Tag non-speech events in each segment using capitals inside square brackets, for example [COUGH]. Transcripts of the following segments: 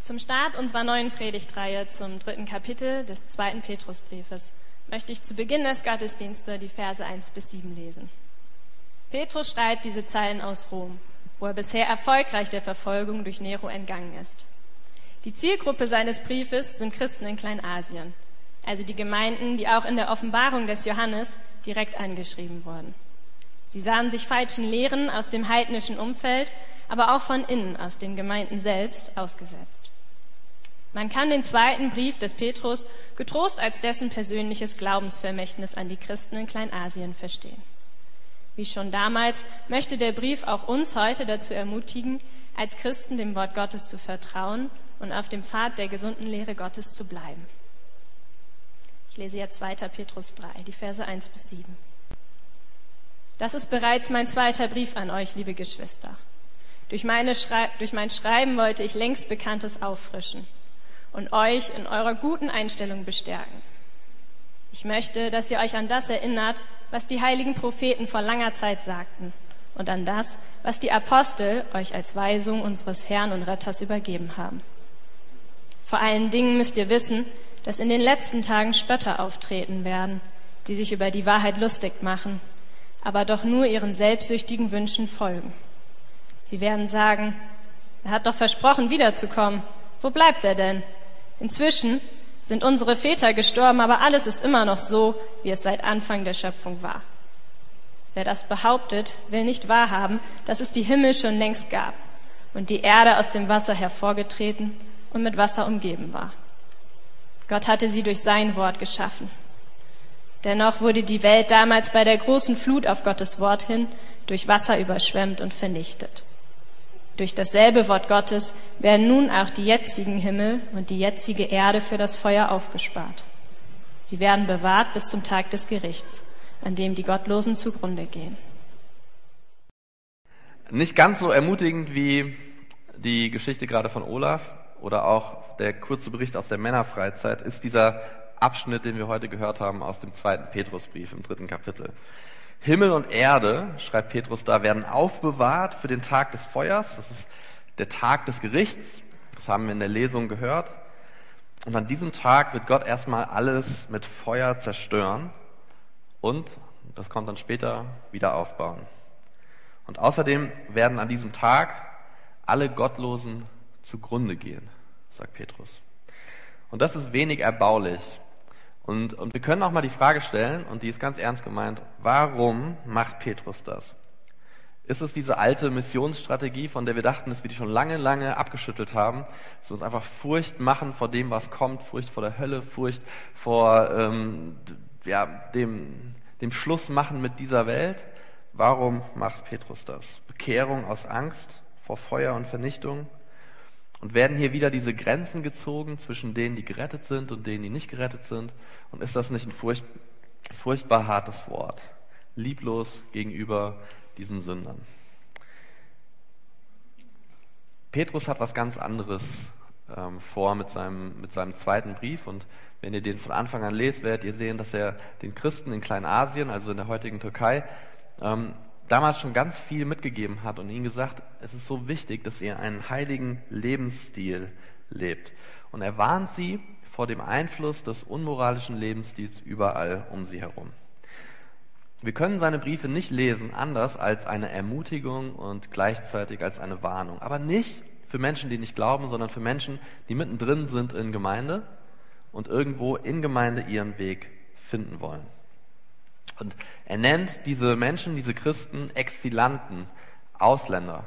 Zum Start unserer neuen Predigtreihe zum dritten Kapitel des zweiten Petrusbriefes möchte ich zu Beginn des Gottesdienstes die Verse 1 bis 7 lesen. Petrus schreibt diese Zeilen aus Rom, wo er bisher erfolgreich der Verfolgung durch Nero entgangen ist. Die Zielgruppe seines Briefes sind Christen in Kleinasien, also die Gemeinden, die auch in der Offenbarung des Johannes direkt angeschrieben wurden. Sie sahen sich falschen Lehren aus dem heidnischen Umfeld, aber auch von innen aus den Gemeinden selbst ausgesetzt. Man kann den zweiten Brief des Petrus getrost als dessen persönliches Glaubensvermächtnis an die Christen in Kleinasien verstehen. Wie schon damals möchte der Brief auch uns heute dazu ermutigen, als Christen dem Wort Gottes zu vertrauen und auf dem Pfad der gesunden Lehre Gottes zu bleiben. Ich lese jetzt 2. Petrus 3, die Verse 1 bis 7. Das ist bereits mein zweiter Brief an euch, liebe Geschwister. Durch, durch mein Schreiben wollte ich längst Bekanntes auffrischen und euch in eurer guten Einstellung bestärken. Ich möchte, dass ihr euch an das erinnert, was die heiligen Propheten vor langer Zeit sagten und an das, was die Apostel euch als Weisung unseres Herrn und Retters übergeben haben. Vor allen Dingen müsst ihr wissen, dass in den letzten Tagen Spötter auftreten werden, die sich über die Wahrheit lustig machen aber doch nur ihren selbstsüchtigen Wünschen folgen. Sie werden sagen, er hat doch versprochen, wiederzukommen. Wo bleibt er denn? Inzwischen sind unsere Väter gestorben, aber alles ist immer noch so, wie es seit Anfang der Schöpfung war. Wer das behauptet, will nicht wahrhaben, dass es die Himmel schon längst gab und die Erde aus dem Wasser hervorgetreten und mit Wasser umgeben war. Gott hatte sie durch sein Wort geschaffen. Dennoch wurde die Welt damals bei der großen Flut auf Gottes Wort hin durch Wasser überschwemmt und vernichtet. Durch dasselbe Wort Gottes werden nun auch die jetzigen Himmel und die jetzige Erde für das Feuer aufgespart. Sie werden bewahrt bis zum Tag des Gerichts, an dem die Gottlosen zugrunde gehen. Nicht ganz so ermutigend wie die Geschichte gerade von Olaf oder auch der kurze Bericht aus der Männerfreizeit ist dieser Abschnitt, den wir heute gehört haben aus dem zweiten Petrusbrief im dritten Kapitel. Himmel und Erde, schreibt Petrus da, werden aufbewahrt für den Tag des Feuers. Das ist der Tag des Gerichts. Das haben wir in der Lesung gehört. Und an diesem Tag wird Gott erstmal alles mit Feuer zerstören und, das kommt dann später, wieder aufbauen. Und außerdem werden an diesem Tag alle Gottlosen zugrunde gehen, sagt Petrus. Und das ist wenig erbaulich. Und, und wir können auch mal die Frage stellen, und die ist ganz ernst gemeint, warum macht Petrus das? Ist es diese alte Missionsstrategie, von der wir dachten, dass wir die schon lange, lange abgeschüttelt haben, dass wir uns einfach Furcht machen vor dem, was kommt, Furcht vor der Hölle, Furcht vor ähm, ja, dem, dem Schluss machen mit dieser Welt? Warum macht Petrus das? Bekehrung aus Angst vor Feuer und Vernichtung? Und werden hier wieder diese Grenzen gezogen zwischen denen, die gerettet sind und denen, die nicht gerettet sind? Und ist das nicht ein furcht, furchtbar hartes Wort? Lieblos gegenüber diesen Sündern. Petrus hat was ganz anderes ähm, vor mit seinem, mit seinem zweiten Brief. Und wenn ihr den von Anfang an lest, werdet ihr sehen, dass er den Christen in Kleinasien, also in der heutigen Türkei, ähm, damals schon ganz viel mitgegeben hat und ihnen gesagt, es ist so wichtig, dass ihr einen heiligen Lebensstil lebt. Und er warnt sie vor dem Einfluss des unmoralischen Lebensstils überall um sie herum. Wir können seine Briefe nicht lesen anders als eine Ermutigung und gleichzeitig als eine Warnung. Aber nicht für Menschen, die nicht glauben, sondern für Menschen, die mittendrin sind in Gemeinde und irgendwo in Gemeinde ihren Weg finden wollen. Und er nennt diese Menschen, diese Christen, Exilanten, Ausländer.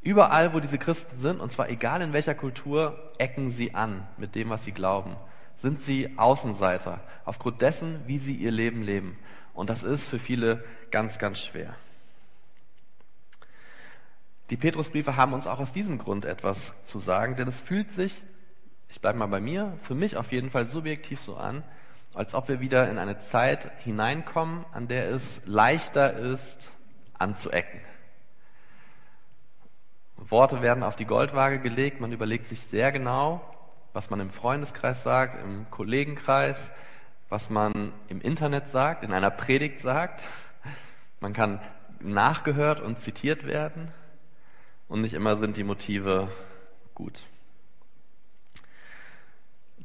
Überall, wo diese Christen sind, und zwar egal in welcher Kultur, ecken sie an mit dem, was sie glauben. Sind sie Außenseiter, aufgrund dessen, wie sie ihr Leben leben. Und das ist für viele ganz, ganz schwer. Die Petrusbriefe haben uns auch aus diesem Grund etwas zu sagen, denn es fühlt sich, ich bleibe mal bei mir, für mich auf jeden Fall subjektiv so an, als ob wir wieder in eine Zeit hineinkommen, an der es leichter ist, anzuecken. Worte werden auf die Goldwaage gelegt, man überlegt sich sehr genau, was man im Freundeskreis sagt, im Kollegenkreis, was man im Internet sagt, in einer Predigt sagt. Man kann nachgehört und zitiert werden und nicht immer sind die Motive gut.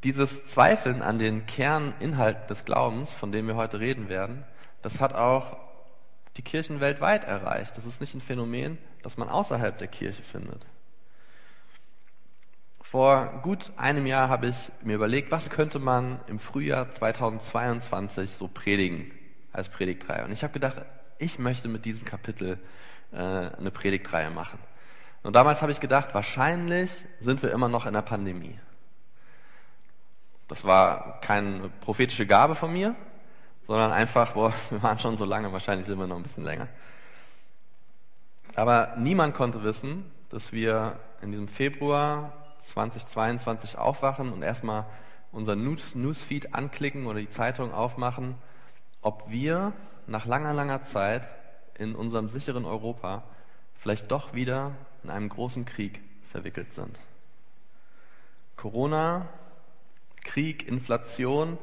Dieses Zweifeln an den Kerninhalt des Glaubens, von dem wir heute reden werden, das hat auch die Kirchen weltweit erreicht. Das ist nicht ein Phänomen, das man außerhalb der Kirche findet. Vor gut einem Jahr habe ich mir überlegt, was könnte man im Frühjahr 2022 so predigen als Predigtreihe. Und ich habe gedacht, ich möchte mit diesem Kapitel äh, eine Predigtreihe machen. Und damals habe ich gedacht, wahrscheinlich sind wir immer noch in der Pandemie. Das war keine prophetische Gabe von mir, sondern einfach, boah, [LAUGHS] wir waren schon so lange, wahrscheinlich sind wir noch ein bisschen länger. Aber niemand konnte wissen, dass wir in diesem Februar 2022 aufwachen und erstmal unser News Newsfeed anklicken oder die Zeitung aufmachen, ob wir nach langer, langer Zeit in unserem sicheren Europa vielleicht doch wieder in einem großen Krieg verwickelt sind. Corona, Krieg, Inflation,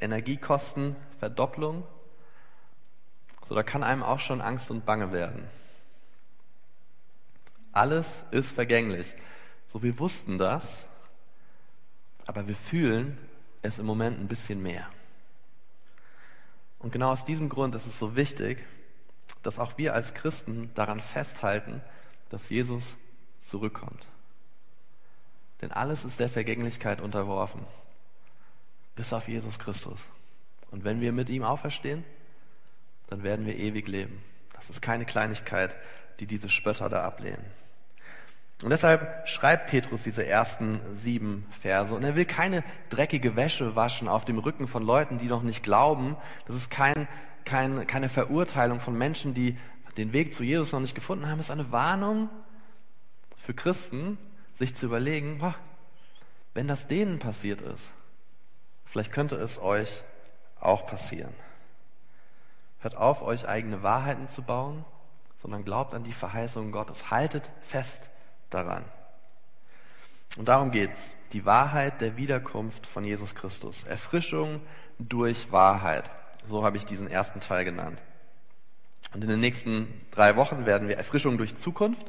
Energiekosten, Verdopplung. So, da kann einem auch schon Angst und Bange werden. Alles ist vergänglich. So, wir wussten das, aber wir fühlen es im Moment ein bisschen mehr. Und genau aus diesem Grund ist es so wichtig, dass auch wir als Christen daran festhalten, dass Jesus zurückkommt. Denn alles ist der Vergänglichkeit unterworfen, bis auf Jesus Christus. Und wenn wir mit ihm auferstehen, dann werden wir ewig leben. Das ist keine Kleinigkeit, die diese Spötter da ablehnen. Und deshalb schreibt Petrus diese ersten sieben Verse. Und er will keine dreckige Wäsche waschen auf dem Rücken von Leuten, die noch nicht glauben. Das ist kein, kein, keine Verurteilung von Menschen, die den Weg zu Jesus noch nicht gefunden haben. Es ist eine Warnung für Christen, sich zu überlegen, wenn das denen passiert ist, vielleicht könnte es euch auch passieren. Hört auf, euch eigene Wahrheiten zu bauen, sondern glaubt an die Verheißungen Gottes. Haltet fest daran. Und darum geht's. Die Wahrheit der Wiederkunft von Jesus Christus. Erfrischung durch Wahrheit. So habe ich diesen ersten Teil genannt. Und in den nächsten drei Wochen werden wir Erfrischung durch Zukunft,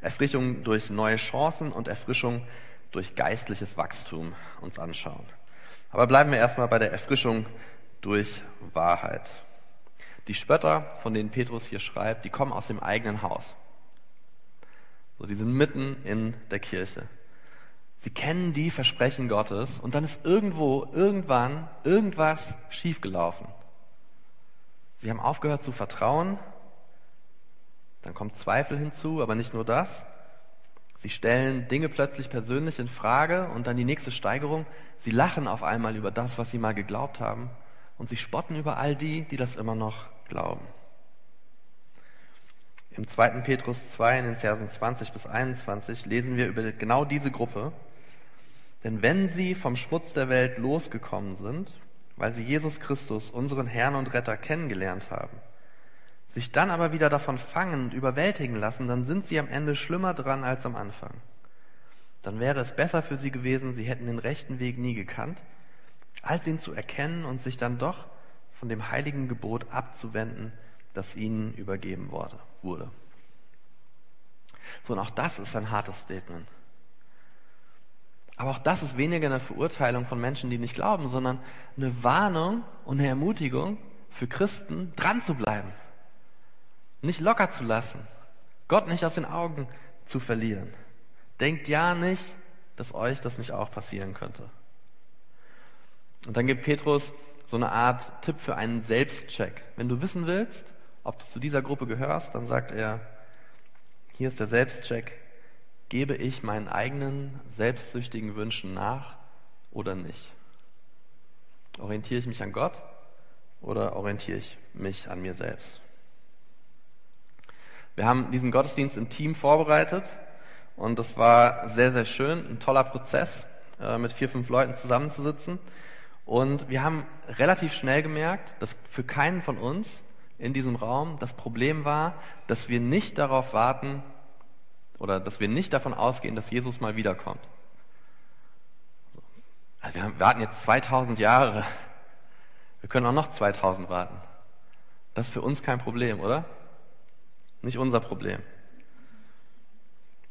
Erfrischung durch neue Chancen und Erfrischung durch geistliches Wachstum uns anschauen. Aber bleiben wir erstmal bei der Erfrischung durch Wahrheit. Die Spötter, von denen Petrus hier schreibt, die kommen aus dem eigenen Haus. So, die sind mitten in der Kirche. Sie kennen die Versprechen Gottes und dann ist irgendwo, irgendwann, irgendwas schiefgelaufen. Sie haben aufgehört zu vertrauen, dann kommt Zweifel hinzu, aber nicht nur das. Sie stellen Dinge plötzlich persönlich in Frage und dann die nächste Steigerung. Sie lachen auf einmal über das, was sie mal geglaubt haben und sie spotten über all die, die das immer noch glauben. Im 2. Petrus 2 in den Versen 20 bis 21 lesen wir über genau diese Gruppe. Denn wenn sie vom Schmutz der Welt losgekommen sind, weil sie Jesus Christus, unseren Herrn und Retter, kennengelernt haben, sich dann aber wieder davon fangen und überwältigen lassen, dann sind sie am Ende schlimmer dran als am Anfang. Dann wäre es besser für sie gewesen, sie hätten den rechten Weg nie gekannt, als ihn zu erkennen und sich dann doch von dem heiligen Gebot abzuwenden, das ihnen übergeben wurde. So, und auch das ist ein hartes Statement. Aber auch das ist weniger eine Verurteilung von Menschen, die nicht glauben, sondern eine Warnung und eine Ermutigung für Christen, dran zu bleiben. Nicht locker zu lassen. Gott nicht aus den Augen zu verlieren. Denkt ja nicht, dass euch das nicht auch passieren könnte. Und dann gibt Petrus so eine Art Tipp für einen Selbstcheck. Wenn du wissen willst, ob du zu dieser Gruppe gehörst, dann sagt er, hier ist der Selbstcheck, gebe ich meinen eigenen selbstsüchtigen Wünschen nach oder nicht? Orientiere ich mich an Gott oder orientiere ich mich an mir selbst? Wir haben diesen Gottesdienst im Team vorbereitet und das war sehr, sehr schön, ein toller Prozess, äh, mit vier, fünf Leuten zusammenzusitzen. Und wir haben relativ schnell gemerkt, dass für keinen von uns in diesem Raum. Das Problem war, dass wir nicht darauf warten oder dass wir nicht davon ausgehen, dass Jesus mal wiederkommt. Also wir warten jetzt 2000 Jahre. Wir können auch noch 2000 warten. Das ist für uns kein Problem, oder? Nicht unser Problem.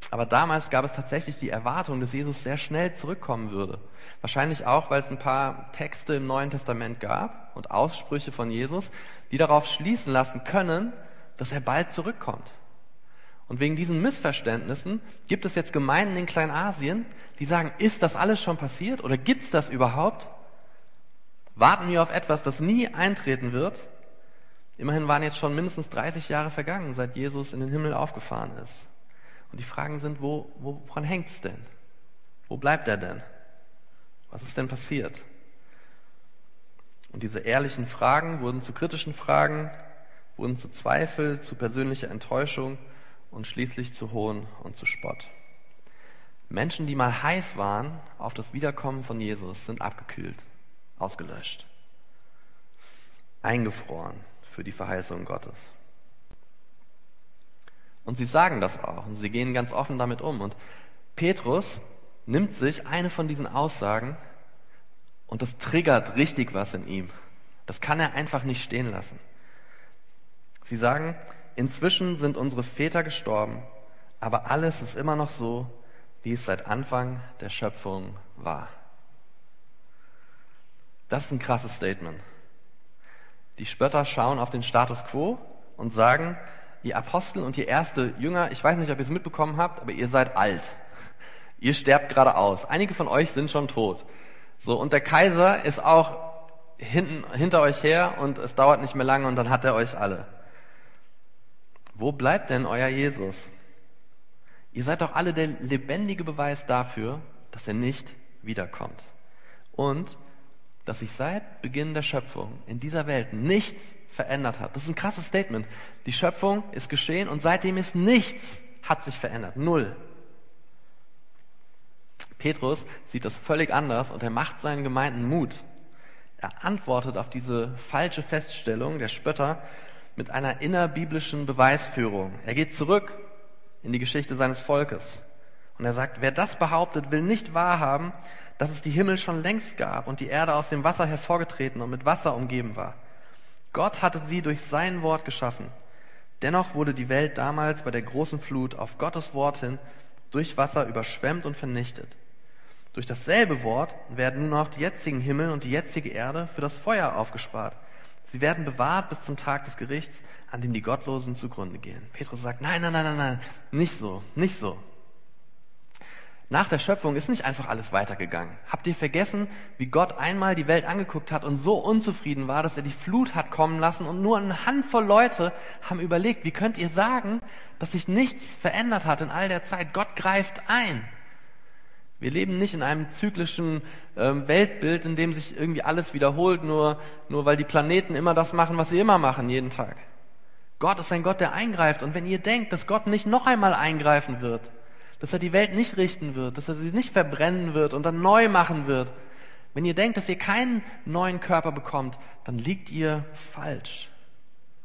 Aber damals gab es tatsächlich die Erwartung, dass Jesus sehr schnell zurückkommen würde. Wahrscheinlich auch, weil es ein paar Texte im Neuen Testament gab und Aussprüche von Jesus, die darauf schließen lassen können, dass er bald zurückkommt. Und wegen diesen Missverständnissen gibt es jetzt Gemeinden in Kleinasien, die sagen, ist das alles schon passiert oder gibt es das überhaupt? Warten wir auf etwas, das nie eintreten wird? Immerhin waren jetzt schon mindestens 30 Jahre vergangen, seit Jesus in den Himmel aufgefahren ist. Und die Fragen sind, wo, woran hängt's denn? Wo bleibt er denn? Was ist denn passiert? Und diese ehrlichen Fragen wurden zu kritischen Fragen, wurden zu Zweifel, zu persönlicher Enttäuschung und schließlich zu Hohn und zu Spott. Menschen, die mal heiß waren auf das Wiederkommen von Jesus, sind abgekühlt, ausgelöscht, eingefroren für die Verheißung Gottes. Und sie sagen das auch und sie gehen ganz offen damit um. Und Petrus nimmt sich eine von diesen Aussagen und das triggert richtig was in ihm. Das kann er einfach nicht stehen lassen. Sie sagen, inzwischen sind unsere Väter gestorben, aber alles ist immer noch so, wie es seit Anfang der Schöpfung war. Das ist ein krasses Statement. Die Spötter schauen auf den Status quo und sagen, ihr Apostel und ihr erste Jünger, ich weiß nicht, ob ihr es mitbekommen habt, aber ihr seid alt. Ihr sterbt gerade aus. Einige von euch sind schon tot. So, und der Kaiser ist auch hinten, hinter euch her und es dauert nicht mehr lange und dann hat er euch alle. Wo bleibt denn euer Jesus? Ihr seid doch alle der lebendige Beweis dafür, dass er nicht wiederkommt. Und dass sich seit Beginn der Schöpfung in dieser Welt nichts verändert hat. Das ist ein krasses Statement. Die Schöpfung ist geschehen und seitdem ist nichts hat sich verändert. Null. Petrus sieht das völlig anders und er macht seinen Gemeinden Mut. Er antwortet auf diese falsche Feststellung der Spötter mit einer innerbiblischen Beweisführung. Er geht zurück in die Geschichte seines Volkes. Und er sagt, wer das behauptet, will nicht wahrhaben, dass es die Himmel schon längst gab und die Erde aus dem Wasser hervorgetreten und mit Wasser umgeben war. Gott hatte sie durch sein Wort geschaffen. Dennoch wurde die Welt damals bei der großen Flut auf Gottes Wort hin durch Wasser überschwemmt und vernichtet. Durch dasselbe Wort werden nun auch die jetzigen Himmel und die jetzige Erde für das Feuer aufgespart. Sie werden bewahrt bis zum Tag des Gerichts, an dem die Gottlosen zugrunde gehen. Petrus sagt, nein, nein, nein, nein, nein, nicht so, nicht so. Nach der Schöpfung ist nicht einfach alles weitergegangen. Habt ihr vergessen, wie Gott einmal die Welt angeguckt hat und so unzufrieden war, dass er die Flut hat kommen lassen und nur eine Handvoll Leute haben überlegt, wie könnt ihr sagen, dass sich nichts verändert hat in all der Zeit? Gott greift ein. Wir leben nicht in einem zyklischen ähm, Weltbild, in dem sich irgendwie alles wiederholt, nur, nur weil die Planeten immer das machen, was sie immer machen, jeden Tag. Gott ist ein Gott, der eingreift. Und wenn ihr denkt, dass Gott nicht noch einmal eingreifen wird, dass er die Welt nicht richten wird, dass er sie nicht verbrennen wird und dann neu machen wird. Wenn ihr denkt, dass ihr keinen neuen Körper bekommt, dann liegt ihr falsch.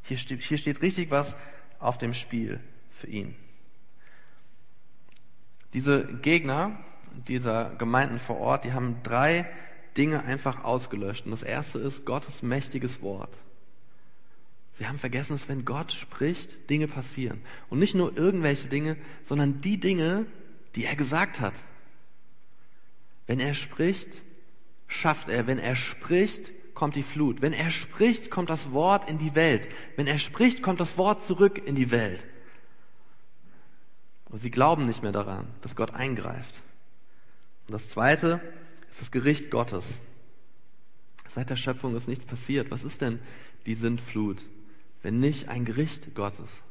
Hier steht, hier steht richtig was auf dem Spiel für ihn. Diese Gegner dieser Gemeinden vor Ort, die haben drei Dinge einfach ausgelöscht. Und das erste ist Gottes mächtiges Wort. Sie haben vergessen, dass wenn Gott spricht, Dinge passieren. Und nicht nur irgendwelche Dinge, sondern die Dinge, die er gesagt hat. Wenn er spricht, schafft er. Wenn er spricht, kommt die Flut. Wenn er spricht, kommt das Wort in die Welt. Wenn er spricht, kommt das Wort zurück in die Welt. Und sie glauben nicht mehr daran, dass Gott eingreift. Und das Zweite ist das Gericht Gottes. Seit der Schöpfung ist nichts passiert. Was ist denn die Sintflut? Wenn nicht ein Gericht Gottes.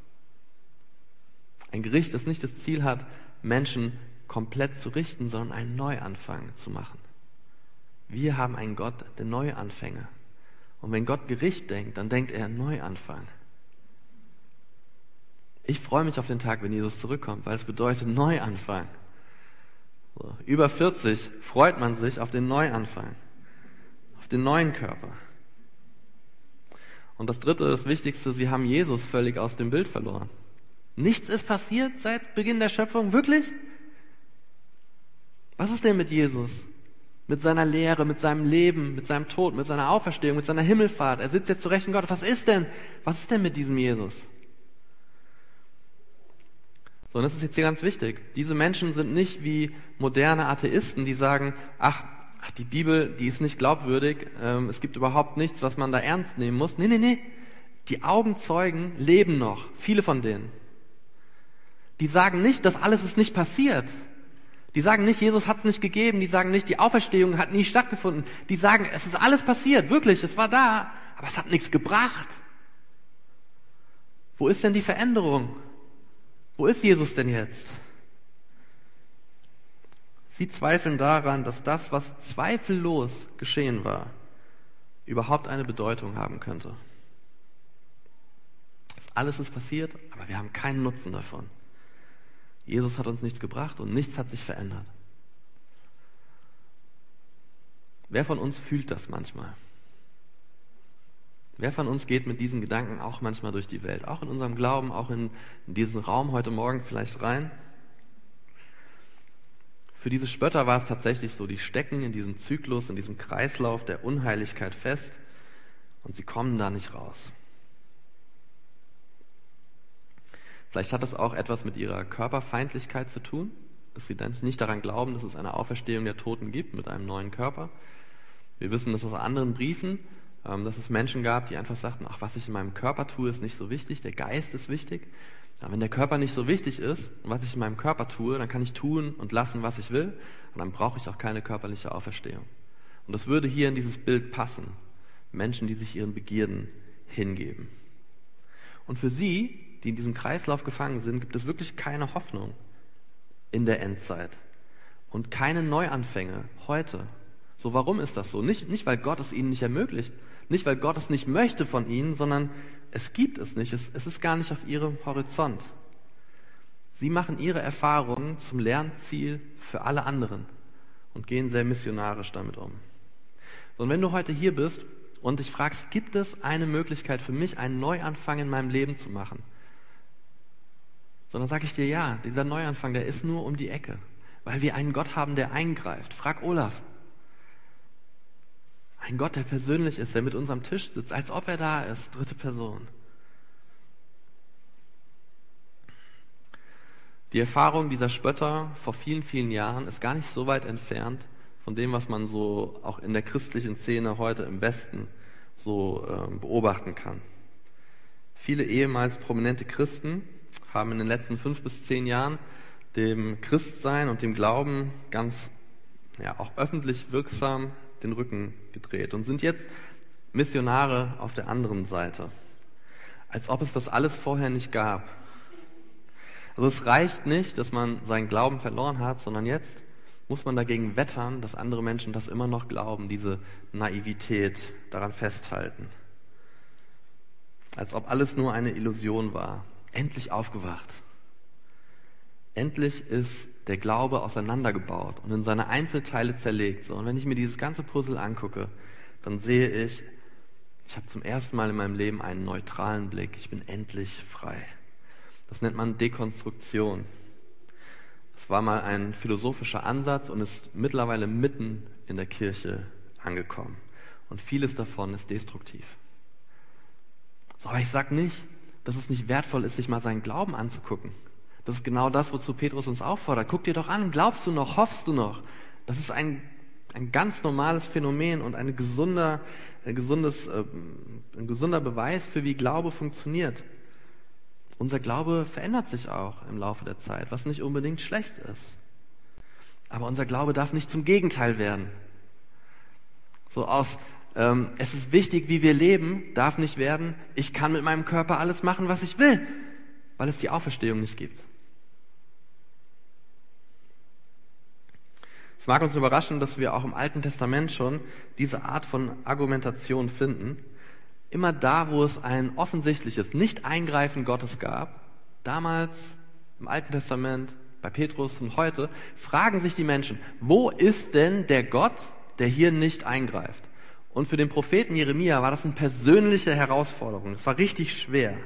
Ein Gericht, das nicht das Ziel hat, Menschen komplett zu richten, sondern einen Neuanfang zu machen. Wir haben einen Gott der Neuanfänge. Und wenn Gott Gericht denkt, dann denkt er Neuanfang. Ich freue mich auf den Tag, wenn Jesus zurückkommt, weil es bedeutet Neuanfang. So, über 40 freut man sich auf den Neuanfang, auf den neuen Körper. Und das dritte, das Wichtigste, sie haben Jesus völlig aus dem Bild verloren. Nichts ist passiert seit Beginn der Schöpfung, wirklich? Was ist denn mit Jesus? Mit seiner Lehre, mit seinem Leben, mit seinem Tod, mit seiner Auferstehung, mit seiner Himmelfahrt. Er sitzt jetzt zu Rechten Gottes. Was ist denn? Was ist denn mit diesem Jesus? So, und das ist jetzt hier ganz wichtig. Diese Menschen sind nicht wie moderne Atheisten, die sagen, ach, ach die Bibel, die ist nicht glaubwürdig, ähm, es gibt überhaupt nichts, was man da ernst nehmen muss. Nee, nee, nee. Die Augenzeugen leben noch, viele von denen. Die sagen nicht, das alles ist nicht passiert. Die sagen nicht, Jesus hat es nicht gegeben. Die sagen nicht, die Auferstehung hat nie stattgefunden. Die sagen, es ist alles passiert, wirklich, es war da, aber es hat nichts gebracht. Wo ist denn die Veränderung? Wo ist Jesus denn jetzt? Sie zweifeln daran, dass das, was zweifellos geschehen war, überhaupt eine Bedeutung haben könnte. Alles ist passiert, aber wir haben keinen Nutzen davon. Jesus hat uns nichts gebracht und nichts hat sich verändert. Wer von uns fühlt das manchmal? Wer von uns geht mit diesen Gedanken auch manchmal durch die Welt, auch in unserem Glauben, auch in, in diesen Raum heute Morgen vielleicht rein? Für diese Spötter war es tatsächlich so, die stecken in diesem Zyklus, in diesem Kreislauf der Unheiligkeit fest und sie kommen da nicht raus. Vielleicht hat das auch etwas mit ihrer Körperfeindlichkeit zu tun, dass sie dann nicht daran glauben, dass es eine Auferstehung der Toten gibt mit einem neuen Körper. Wir wissen das aus anderen Briefen, dass es Menschen gab, die einfach sagten, ach, was ich in meinem Körper tue, ist nicht so wichtig, der Geist ist wichtig. Aber wenn der Körper nicht so wichtig ist und was ich in meinem Körper tue, dann kann ich tun und lassen, was ich will und dann brauche ich auch keine körperliche Auferstehung. Und das würde hier in dieses Bild passen. Menschen, die sich ihren Begierden hingeben. Und für sie die in diesem Kreislauf gefangen sind, gibt es wirklich keine Hoffnung in der Endzeit und keine Neuanfänge heute. So, warum ist das so? Nicht, nicht weil Gott es ihnen nicht ermöglicht, nicht weil Gott es nicht möchte von ihnen, sondern es gibt es nicht. Es, es ist gar nicht auf ihrem Horizont. Sie machen ihre Erfahrungen zum Lernziel für alle anderen und gehen sehr missionarisch damit um. Und wenn du heute hier bist und dich fragst, gibt es eine Möglichkeit für mich, einen Neuanfang in meinem Leben zu machen? Sondern sage ich dir, ja, dieser Neuanfang, der ist nur um die Ecke, weil wir einen Gott haben, der eingreift. Frag Olaf. Ein Gott, der persönlich ist, der mit uns am Tisch sitzt, als ob er da ist, dritte Person. Die Erfahrung dieser Spötter vor vielen, vielen Jahren ist gar nicht so weit entfernt von dem, was man so auch in der christlichen Szene heute im Westen so äh, beobachten kann. Viele ehemals prominente Christen haben in den letzten fünf bis zehn Jahren dem Christsein und dem Glauben ganz, ja, auch öffentlich wirksam den Rücken gedreht und sind jetzt Missionare auf der anderen Seite. Als ob es das alles vorher nicht gab. Also es reicht nicht, dass man seinen Glauben verloren hat, sondern jetzt muss man dagegen wettern, dass andere Menschen das immer noch glauben, diese Naivität daran festhalten. Als ob alles nur eine Illusion war endlich aufgewacht. Endlich ist der Glaube auseinandergebaut und in seine Einzelteile zerlegt. So, und wenn ich mir dieses ganze Puzzle angucke, dann sehe ich, ich habe zum ersten Mal in meinem Leben einen neutralen Blick. Ich bin endlich frei. Das nennt man Dekonstruktion. Das war mal ein philosophischer Ansatz und ist mittlerweile mitten in der Kirche angekommen. Und vieles davon ist destruktiv. So, aber ich sage nicht, dass es nicht wertvoll ist, sich mal seinen Glauben anzugucken. Das ist genau das, wozu Petrus uns auffordert. Guck dir doch an, glaubst du noch, hoffst du noch? Das ist ein, ein ganz normales Phänomen und ein gesunder, ein, gesundes, äh, ein gesunder Beweis für wie Glaube funktioniert. Unser Glaube verändert sich auch im Laufe der Zeit, was nicht unbedingt schlecht ist. Aber unser Glaube darf nicht zum Gegenteil werden. So aus ähm, es ist wichtig, wie wir leben, darf nicht werden, ich kann mit meinem Körper alles machen, was ich will, weil es die Auferstehung nicht gibt. Es mag uns überraschen, dass wir auch im Alten Testament schon diese Art von Argumentation finden. Immer da, wo es ein offensichtliches Nicht-Eingreifen Gottes gab, damals im Alten Testament, bei Petrus und heute, fragen sich die Menschen, wo ist denn der Gott, der hier nicht eingreift? Und für den Propheten Jeremia war das eine persönliche Herausforderung. Es war richtig schwer.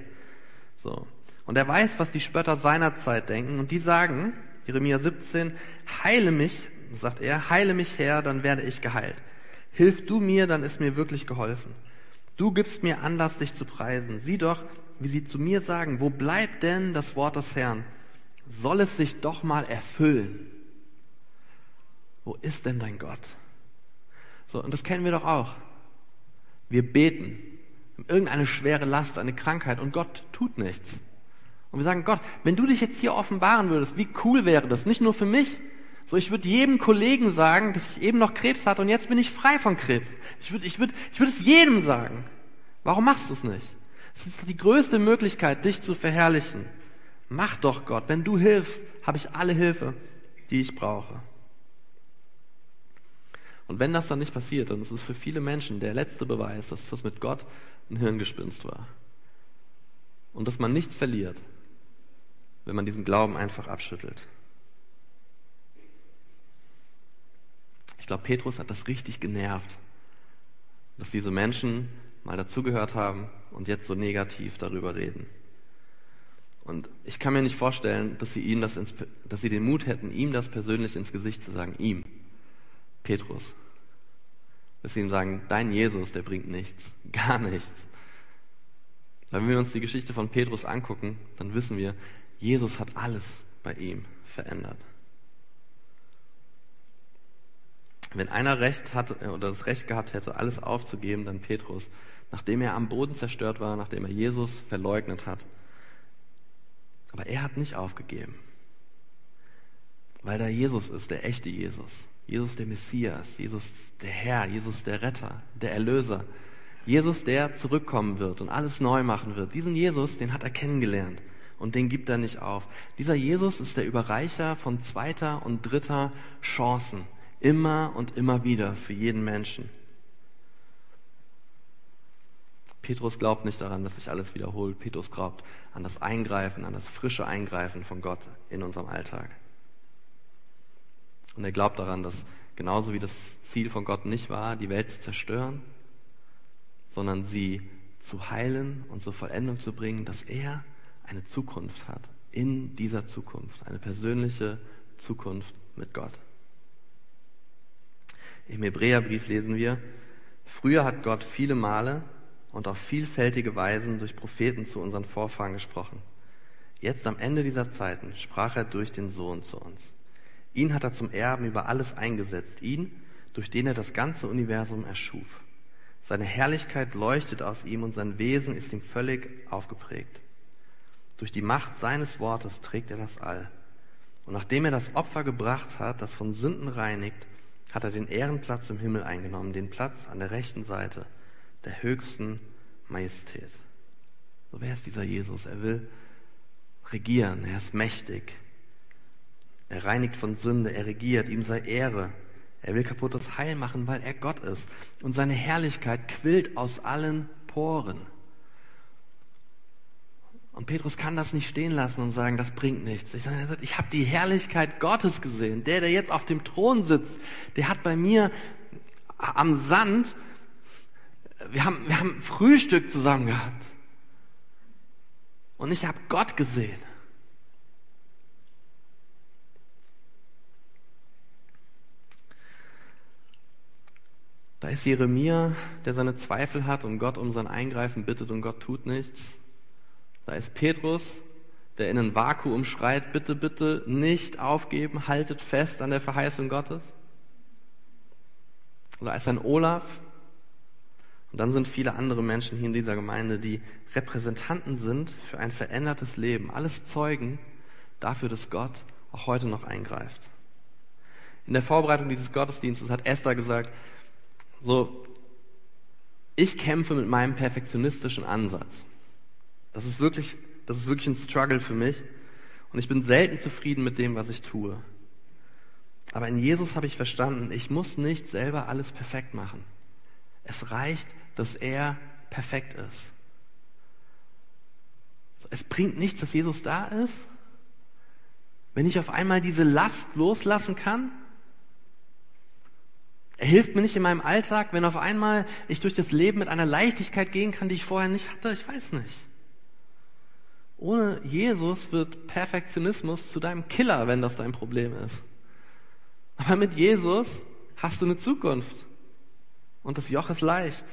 So. Und er weiß, was die Spötter seiner Zeit denken. Und die sagen, Jeremia 17, heile mich, sagt er, heile mich her, dann werde ich geheilt. Hilf du mir, dann ist mir wirklich geholfen. Du gibst mir Anlass, dich zu preisen. Sieh doch, wie sie zu mir sagen, wo bleibt denn das Wort des Herrn? soll es sich doch mal erfüllen. Wo ist denn dein Gott? So, und das kennen wir doch auch. Wir beten, irgendeine schwere Last, eine Krankheit und Gott tut nichts. Und wir sagen, Gott, wenn du dich jetzt hier offenbaren würdest, wie cool wäre das? Nicht nur für mich. So, ich würde jedem Kollegen sagen, dass ich eben noch Krebs hatte und jetzt bin ich frei von Krebs. Ich würde, ich würde, ich würde es jedem sagen. Warum machst du es nicht? Es ist die größte Möglichkeit, dich zu verherrlichen. Mach doch Gott. Wenn du hilfst, habe ich alle Hilfe, die ich brauche. Und wenn das dann nicht passiert, dann ist es für viele Menschen der letzte Beweis, dass was mit Gott ein Hirngespinst war. Und dass man nichts verliert, wenn man diesen Glauben einfach abschüttelt. Ich glaube, Petrus hat das richtig genervt, dass diese Menschen mal dazugehört haben und jetzt so negativ darüber reden. Und ich kann mir nicht vorstellen, dass sie, ihn das ins, dass sie den Mut hätten, ihm das persönlich ins Gesicht zu sagen, ihm, Petrus. Dass sie ihm sagen, dein Jesus, der bringt nichts, [LAUGHS] gar nichts. Wenn wir uns die Geschichte von Petrus angucken, dann wissen wir, Jesus hat alles bei ihm verändert. Wenn einer Recht hatte äh, oder das Recht gehabt hätte, alles aufzugeben, dann Petrus, nachdem er am Boden zerstört war, nachdem er Jesus verleugnet hat. Aber er hat nicht aufgegeben, weil da Jesus ist, der echte Jesus. Jesus der Messias, Jesus der Herr, Jesus der Retter, der Erlöser. Jesus, der zurückkommen wird und alles neu machen wird. Diesen Jesus, den hat er kennengelernt und den gibt er nicht auf. Dieser Jesus ist der Überreicher von zweiter und dritter Chancen. Immer und immer wieder für jeden Menschen. Petrus glaubt nicht daran, dass sich alles wiederholt. Petrus glaubt an das Eingreifen, an das frische Eingreifen von Gott in unserem Alltag. Und er glaubt daran, dass genauso wie das Ziel von Gott nicht war, die Welt zu zerstören, sondern sie zu heilen und zur Vollendung zu bringen, dass er eine Zukunft hat, in dieser Zukunft, eine persönliche Zukunft mit Gott. Im Hebräerbrief lesen wir, früher hat Gott viele Male und auf vielfältige Weisen durch Propheten zu unseren Vorfahren gesprochen. Jetzt am Ende dieser Zeiten sprach er durch den Sohn zu uns. Ihn hat er zum Erben über alles eingesetzt, ihn, durch den er das ganze Universum erschuf. Seine Herrlichkeit leuchtet aus ihm und sein Wesen ist ihm völlig aufgeprägt. Durch die Macht seines Wortes trägt er das All. Und nachdem er das Opfer gebracht hat, das von Sünden reinigt, hat er den Ehrenplatz im Himmel eingenommen, den Platz an der rechten Seite der höchsten Majestät. So wer ist dieser Jesus? Er will regieren, er ist mächtig. Er reinigt von Sünde, er regiert, ihm sei Ehre. Er will kaputtes Heil machen, weil er Gott ist. Und seine Herrlichkeit quillt aus allen Poren. Und Petrus kann das nicht stehen lassen und sagen, das bringt nichts. Ich, ich habe die Herrlichkeit Gottes gesehen. Der, der jetzt auf dem Thron sitzt, der hat bei mir am Sand, wir haben, wir haben Frühstück zusammen gehabt. Und ich habe Gott gesehen. Da ist Jeremia, der seine Zweifel hat und Gott um sein Eingreifen bittet und Gott tut nichts. Da ist Petrus, der in ein Vakuum schreit, bitte, bitte nicht aufgeben, haltet fest an der Verheißung Gottes. Da ist ein Olaf. Und dann sind viele andere Menschen hier in dieser Gemeinde, die Repräsentanten sind für ein verändertes Leben. Alles Zeugen dafür, dass Gott auch heute noch eingreift. In der Vorbereitung dieses Gottesdienstes hat Esther gesagt, so, ich kämpfe mit meinem perfektionistischen Ansatz. Das ist wirklich, das ist wirklich ein Struggle für mich. Und ich bin selten zufrieden mit dem, was ich tue. Aber in Jesus habe ich verstanden, ich muss nicht selber alles perfekt machen. Es reicht, dass er perfekt ist. Es bringt nichts, dass Jesus da ist. Wenn ich auf einmal diese Last loslassen kann, er hilft mir nicht in meinem Alltag, wenn auf einmal ich durch das Leben mit einer Leichtigkeit gehen kann, die ich vorher nicht hatte. Ich weiß nicht. Ohne Jesus wird Perfektionismus zu deinem Killer, wenn das dein Problem ist. Aber mit Jesus hast du eine Zukunft. Und das Joch ist leicht.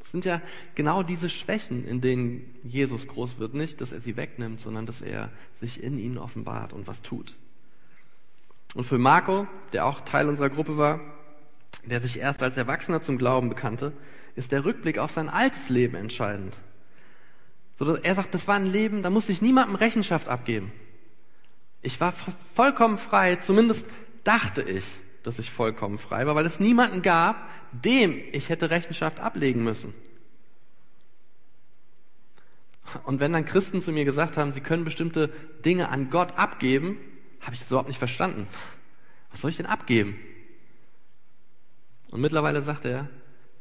Das sind ja genau diese Schwächen, in denen Jesus groß wird. Nicht, dass er sie wegnimmt, sondern dass er sich in ihnen offenbart und was tut. Und für Marco, der auch Teil unserer Gruppe war, der sich erst als Erwachsener zum Glauben bekannte, ist der Rückblick auf sein altes Leben entscheidend. So, er sagt, das war ein Leben, da musste ich niemandem Rechenschaft abgeben. Ich war vollkommen frei, zumindest dachte ich, dass ich vollkommen frei war, weil es niemanden gab, dem ich hätte Rechenschaft ablegen müssen. Und wenn dann Christen zu mir gesagt haben, sie können bestimmte Dinge an Gott abgeben, habe ich das überhaupt nicht verstanden. Was soll ich denn abgeben? Und mittlerweile sagt er,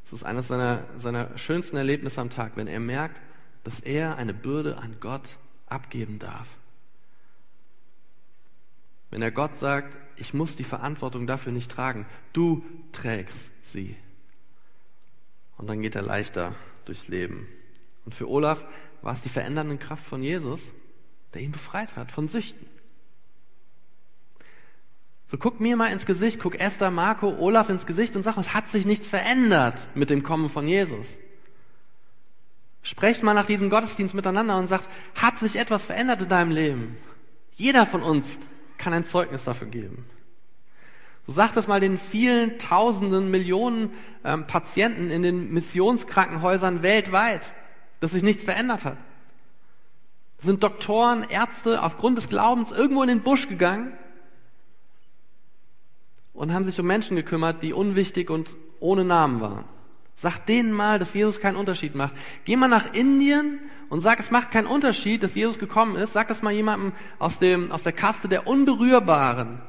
es ist eines seiner, seiner schönsten Erlebnisse am Tag, wenn er merkt, dass er eine Bürde an Gott abgeben darf. Wenn er Gott sagt, ich muss die Verantwortung dafür nicht tragen, du trägst sie. Und dann geht er leichter durchs Leben. Und für Olaf war es die verändernde Kraft von Jesus, der ihn befreit hat von Süchten. So guck mir mal ins Gesicht, guck Esther, Marco, Olaf ins Gesicht und sag, es hat sich nichts verändert mit dem Kommen von Jesus. Sprecht mal nach diesem Gottesdienst miteinander und sagt, hat sich etwas verändert in deinem Leben? Jeder von uns kann ein Zeugnis dafür geben. So sagt es mal den vielen Tausenden, Millionen ähm, Patienten in den Missionskrankenhäusern weltweit, dass sich nichts verändert hat. sind Doktoren, Ärzte aufgrund des Glaubens irgendwo in den Busch gegangen und haben sich um Menschen gekümmert, die unwichtig und ohne Namen waren. Sag denen mal, dass Jesus keinen Unterschied macht. Geh mal nach Indien und sag, es macht keinen Unterschied, dass Jesus gekommen ist. Sag das mal jemandem aus, dem, aus der Kaste der Unberührbaren,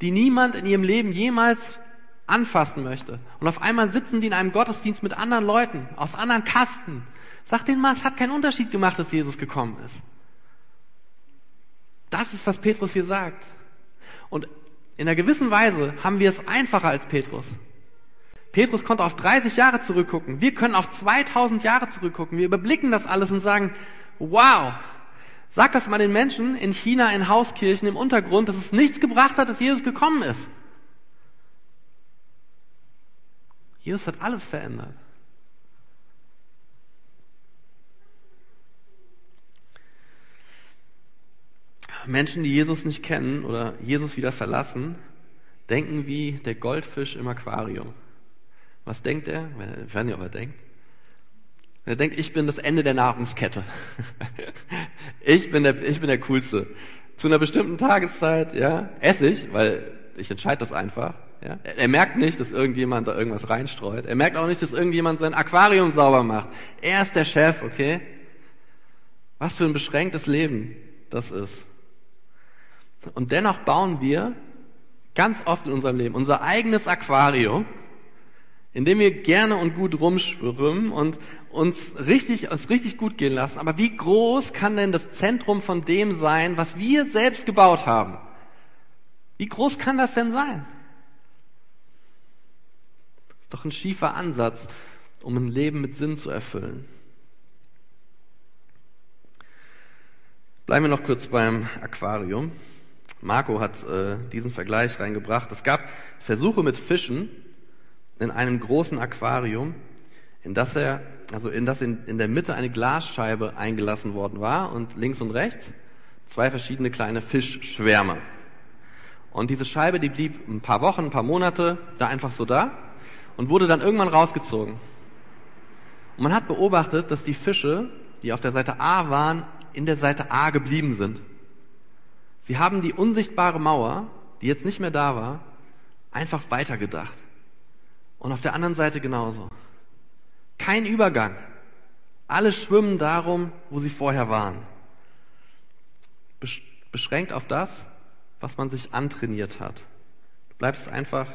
die niemand in ihrem Leben jemals anfassen möchte. Und auf einmal sitzen die in einem Gottesdienst mit anderen Leuten, aus anderen Kasten. Sag denen mal, es hat keinen Unterschied gemacht, dass Jesus gekommen ist. Das ist, was Petrus hier sagt. Und in einer gewissen Weise haben wir es einfacher als Petrus. Petrus konnte auf 30 Jahre zurückgucken. Wir können auf 2000 Jahre zurückgucken. Wir überblicken das alles und sagen, wow, sag das mal den Menschen in China in Hauskirchen im Untergrund, dass es nichts gebracht hat, dass Jesus gekommen ist. Jesus hat alles verändert. Menschen, die Jesus nicht kennen oder Jesus wieder verlassen, denken wie der Goldfisch im Aquarium. Was denkt er? Ich weiß nicht, ob er denkt. Er denkt, ich bin das Ende der Nahrungskette. [LAUGHS] ich, bin der, ich bin der Coolste. Zu einer bestimmten Tageszeit, ja, esse ich, weil ich entscheide das einfach. Ja. Er merkt nicht, dass irgendjemand da irgendwas reinstreut. Er merkt auch nicht, dass irgendjemand sein Aquarium sauber macht. Er ist der Chef, okay? Was für ein beschränktes Leben das ist. Und dennoch bauen wir ganz oft in unserem Leben unser eigenes Aquarium, indem wir gerne und gut rumschwimmen und uns richtig, uns richtig gut gehen lassen. Aber wie groß kann denn das Zentrum von dem sein, was wir selbst gebaut haben? Wie groß kann das denn sein? Das ist doch ein schiefer Ansatz, um ein Leben mit Sinn zu erfüllen. Bleiben wir noch kurz beim Aquarium. Marco hat äh, diesen Vergleich reingebracht. Es gab Versuche mit Fischen, in einem großen Aquarium, in das er, also in das in, in der Mitte eine Glasscheibe eingelassen worden war und links und rechts zwei verschiedene kleine Fischschwärme. Und diese Scheibe, die blieb ein paar Wochen, ein paar Monate da einfach so da und wurde dann irgendwann rausgezogen. Und man hat beobachtet, dass die Fische, die auf der Seite A waren, in der Seite A geblieben sind. Sie haben die unsichtbare Mauer, die jetzt nicht mehr da war, einfach weitergedacht. Und auf der anderen Seite genauso. Kein Übergang. Alle schwimmen darum, wo sie vorher waren. Beschränkt auf das, was man sich antrainiert hat. Du bleibst einfach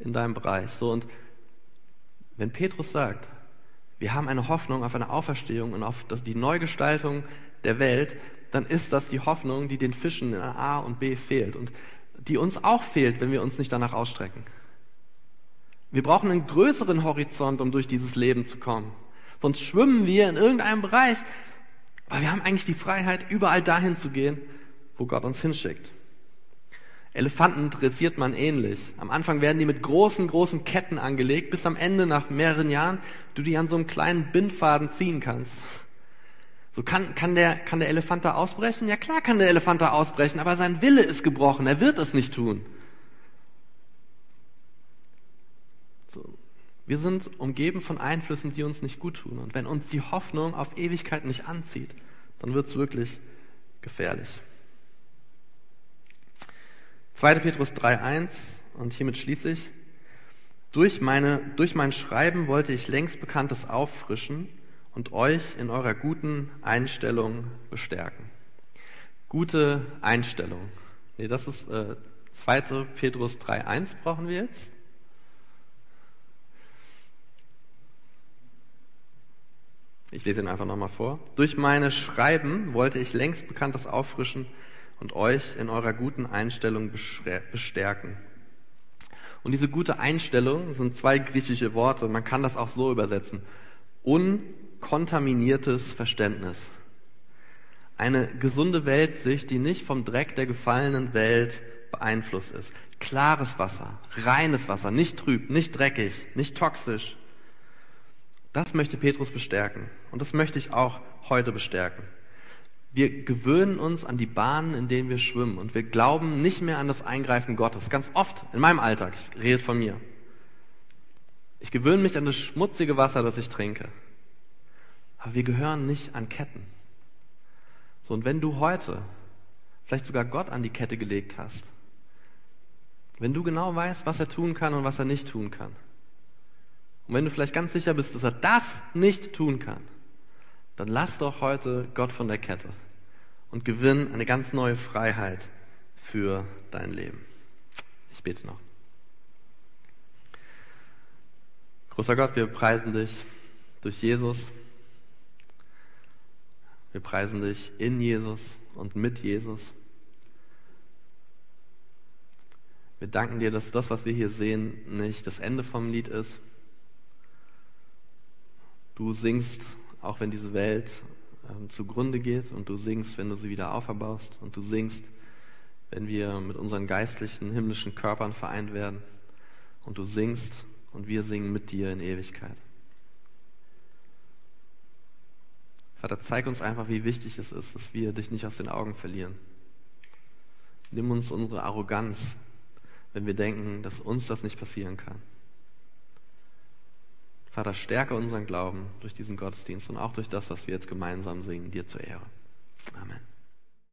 in deinem Bereich. So, und wenn Petrus sagt, wir haben eine Hoffnung auf eine Auferstehung und auf die Neugestaltung der Welt, dann ist das die Hoffnung, die den Fischen in A und B fehlt und die uns auch fehlt, wenn wir uns nicht danach ausstrecken. Wir brauchen einen größeren Horizont, um durch dieses Leben zu kommen. Sonst schwimmen wir in irgendeinem Bereich, aber wir haben eigentlich die Freiheit, überall dahin zu gehen, wo Gott uns hinschickt. Elefanten dressiert man ähnlich. Am Anfang werden die mit großen, großen Ketten angelegt, bis am Ende nach mehreren Jahren du die an so einem kleinen Bindfaden ziehen kannst. So kann, kann, der, kann der Elefant da ausbrechen? Ja klar kann der Elefant da ausbrechen, aber sein Wille ist gebrochen. Er wird es nicht tun. So. Wir sind umgeben von Einflüssen, die uns nicht gut tun. Und wenn uns die Hoffnung auf Ewigkeit nicht anzieht, dann wird es wirklich gefährlich. 2. Petrus 3.1 und hiermit schließe ich. Durch, meine, durch mein Schreiben wollte ich längst Bekanntes auffrischen und euch in eurer guten Einstellung bestärken. Gute Einstellung. Nee, das ist äh, 2. Petrus 3.1 brauchen wir jetzt. Ich lese ihn einfach nochmal vor. Durch meine Schreiben wollte ich längst Bekanntes auffrischen und euch in eurer guten Einstellung bestärken. Und diese gute Einstellung sind zwei griechische Worte. Man kann das auch so übersetzen. Unkontaminiertes Verständnis. Eine gesunde Weltsicht, die nicht vom Dreck der gefallenen Welt beeinflusst ist. Klares Wasser, reines Wasser, nicht trüb, nicht dreckig, nicht toxisch. Das möchte Petrus bestärken. Und das möchte ich auch heute bestärken. Wir gewöhnen uns an die Bahnen, in denen wir schwimmen und wir glauben nicht mehr an das Eingreifen Gottes. Ganz oft in meinem Alltag, ich rede von mir. Ich gewöhne mich an das schmutzige Wasser, das ich trinke. Aber wir gehören nicht an Ketten. So, und wenn du heute vielleicht sogar Gott an die Kette gelegt hast, wenn du genau weißt, was er tun kann und was er nicht tun kann, und wenn du vielleicht ganz sicher bist, dass er das nicht tun kann, dann lass doch heute Gott von der Kette und gewinn eine ganz neue Freiheit für dein Leben. Ich bete noch. Großer Gott, wir preisen dich durch Jesus. Wir preisen dich in Jesus und mit Jesus. Wir danken dir, dass das, was wir hier sehen, nicht das Ende vom Lied ist. Du singst, auch wenn diese Welt ähm, zugrunde geht und du singst, wenn du sie wieder auferbaust und du singst, wenn wir mit unseren geistlichen, himmlischen Körpern vereint werden und du singst und wir singen mit dir in Ewigkeit. Vater, zeig uns einfach, wie wichtig es ist, dass wir dich nicht aus den Augen verlieren. Nimm uns unsere Arroganz, wenn wir denken, dass uns das nicht passieren kann. Vater, stärke unseren Glauben durch diesen Gottesdienst und auch durch das, was wir jetzt gemeinsam singen, dir zur Ehre. Amen.